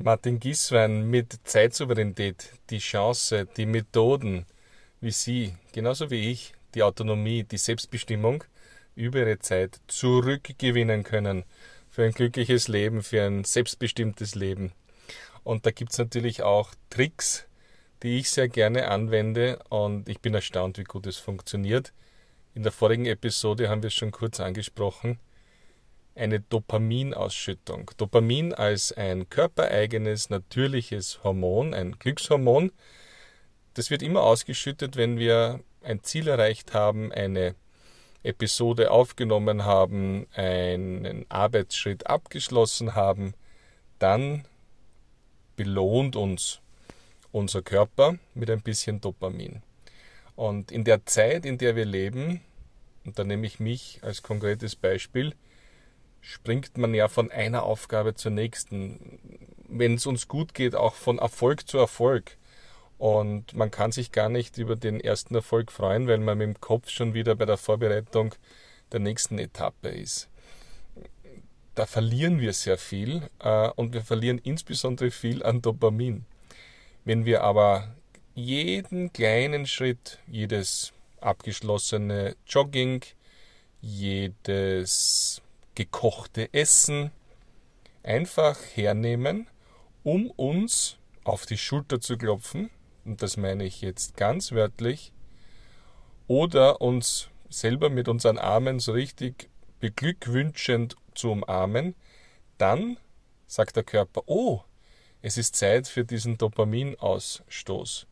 Martin Gieswein mit Zeitsouveränität die Chance, die Methoden, wie Sie, genauso wie ich, die Autonomie, die Selbstbestimmung über ihre Zeit zurückgewinnen können für ein glückliches Leben, für ein selbstbestimmtes Leben. Und da gibt es natürlich auch Tricks, die ich sehr gerne anwende und ich bin erstaunt, wie gut es funktioniert. In der vorigen Episode haben wir es schon kurz angesprochen. Eine Dopaminausschüttung. Dopamin als ein körpereigenes, natürliches Hormon, ein Glückshormon. Das wird immer ausgeschüttet, wenn wir ein Ziel erreicht haben, eine Episode aufgenommen haben, einen Arbeitsschritt abgeschlossen haben, dann belohnt uns unser Körper mit ein bisschen Dopamin. Und in der Zeit, in der wir leben, und da nehme ich mich als konkretes Beispiel, springt man ja von einer Aufgabe zur nächsten. Wenn es uns gut geht, auch von Erfolg zu Erfolg. Und man kann sich gar nicht über den ersten Erfolg freuen, weil man mit dem Kopf schon wieder bei der Vorbereitung der nächsten Etappe ist. Da verlieren wir sehr viel äh, und wir verlieren insbesondere viel an Dopamin. Wenn wir aber jeden kleinen Schritt, jedes abgeschlossene Jogging, jedes gekochte Essen einfach hernehmen, um uns auf die Schulter zu klopfen und das meine ich jetzt ganz wörtlich, oder uns selber mit unseren Armen so richtig beglückwünschend zu umarmen, dann sagt der Körper, oh, es ist Zeit für diesen Dopaminausstoß.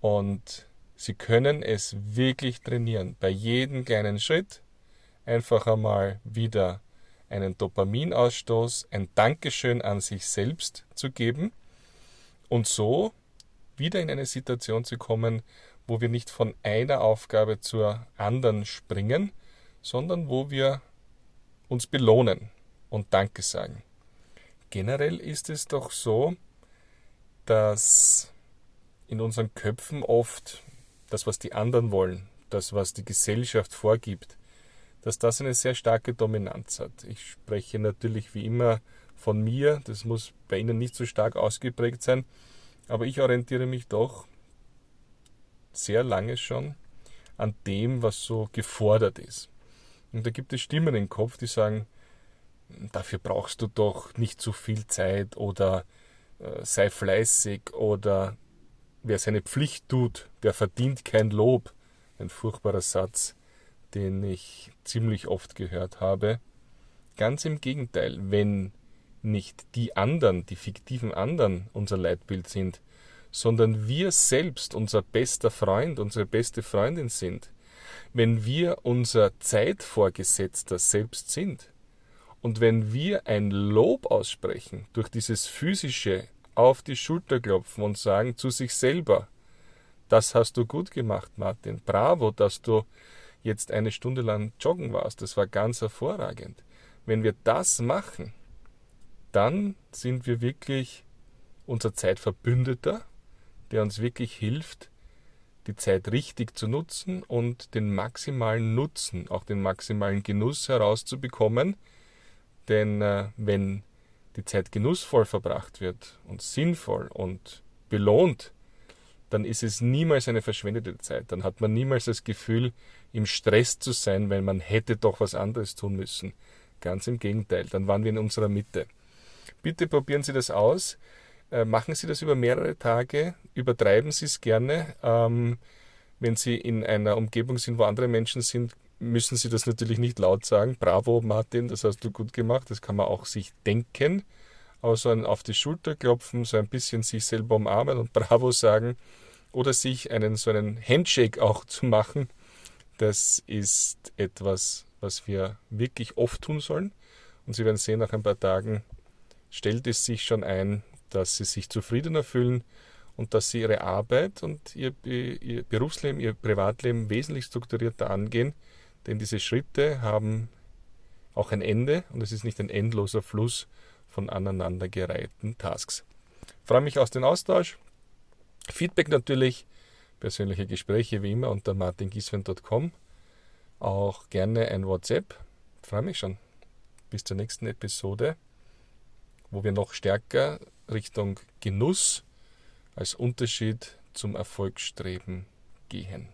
Und Sie können es wirklich trainieren. Bei jedem kleinen Schritt einfach einmal wieder einen Dopaminausstoß, ein Dankeschön an sich selbst zu geben und so wieder in eine Situation zu kommen, wo wir nicht von einer Aufgabe zur anderen springen, sondern wo wir uns belohnen und Danke sagen. Generell ist es doch so, dass in unseren Köpfen oft das, was die anderen wollen, das, was die Gesellschaft vorgibt, dass das eine sehr starke Dominanz hat. Ich spreche natürlich wie immer von mir, das muss bei Ihnen nicht so stark ausgeprägt sein, aber ich orientiere mich doch sehr lange schon an dem, was so gefordert ist. Und da gibt es Stimmen im Kopf, die sagen, dafür brauchst du doch nicht zu viel Zeit oder äh, sei fleißig oder wer seine Pflicht tut, der verdient kein Lob. Ein furchtbarer Satz, den ich ziemlich oft gehört habe. Ganz im Gegenteil, wenn nicht die anderen, die fiktiven anderen unser Leitbild sind, sondern wir selbst unser bester Freund, unsere beste Freundin sind, wenn wir unser Zeitvorgesetzter selbst sind und wenn wir ein Lob aussprechen durch dieses physische auf die Schulter klopfen und sagen zu sich selber, das hast du gut gemacht, Martin, bravo, dass du jetzt eine Stunde lang joggen warst, das war ganz hervorragend. Wenn wir das machen, dann sind wir wirklich unser Zeitverbündeter, der uns wirklich hilft, die Zeit richtig zu nutzen und den maximalen Nutzen, auch den maximalen Genuss herauszubekommen. Denn äh, wenn die Zeit genussvoll verbracht wird und sinnvoll und belohnt, dann ist es niemals eine verschwendete Zeit. Dann hat man niemals das Gefühl, im Stress zu sein, weil man hätte doch was anderes tun müssen. Ganz im Gegenteil, dann waren wir in unserer Mitte. Bitte probieren Sie das aus. Äh, machen Sie das über mehrere Tage. Übertreiben Sie es gerne. Ähm, wenn Sie in einer Umgebung sind, wo andere Menschen sind, müssen Sie das natürlich nicht laut sagen. Bravo, Martin, das hast du gut gemacht. Das kann man auch sich denken. Aber so ein auf die Schulter klopfen, so ein bisschen sich selber umarmen und Bravo sagen oder sich einen so einen Handshake auch zu machen, das ist etwas, was wir wirklich oft tun sollen. Und Sie werden sehen, nach ein paar Tagen stellt es sich schon ein, dass Sie sich zufriedener fühlen und dass Sie Ihre Arbeit und Ihr, Ihr Berufsleben, Ihr Privatleben wesentlich strukturierter angehen. Denn diese Schritte haben auch ein Ende und es ist nicht ein endloser Fluss von aneinandergereihten Tasks. Ich freue mich aus dem Austausch. Feedback natürlich persönliche Gespräche wie immer unter martingieswen.com. Auch gerne ein WhatsApp. freue mich schon. Bis zur nächsten Episode, wo wir noch stärker Richtung Genuss als Unterschied zum Erfolgsstreben gehen.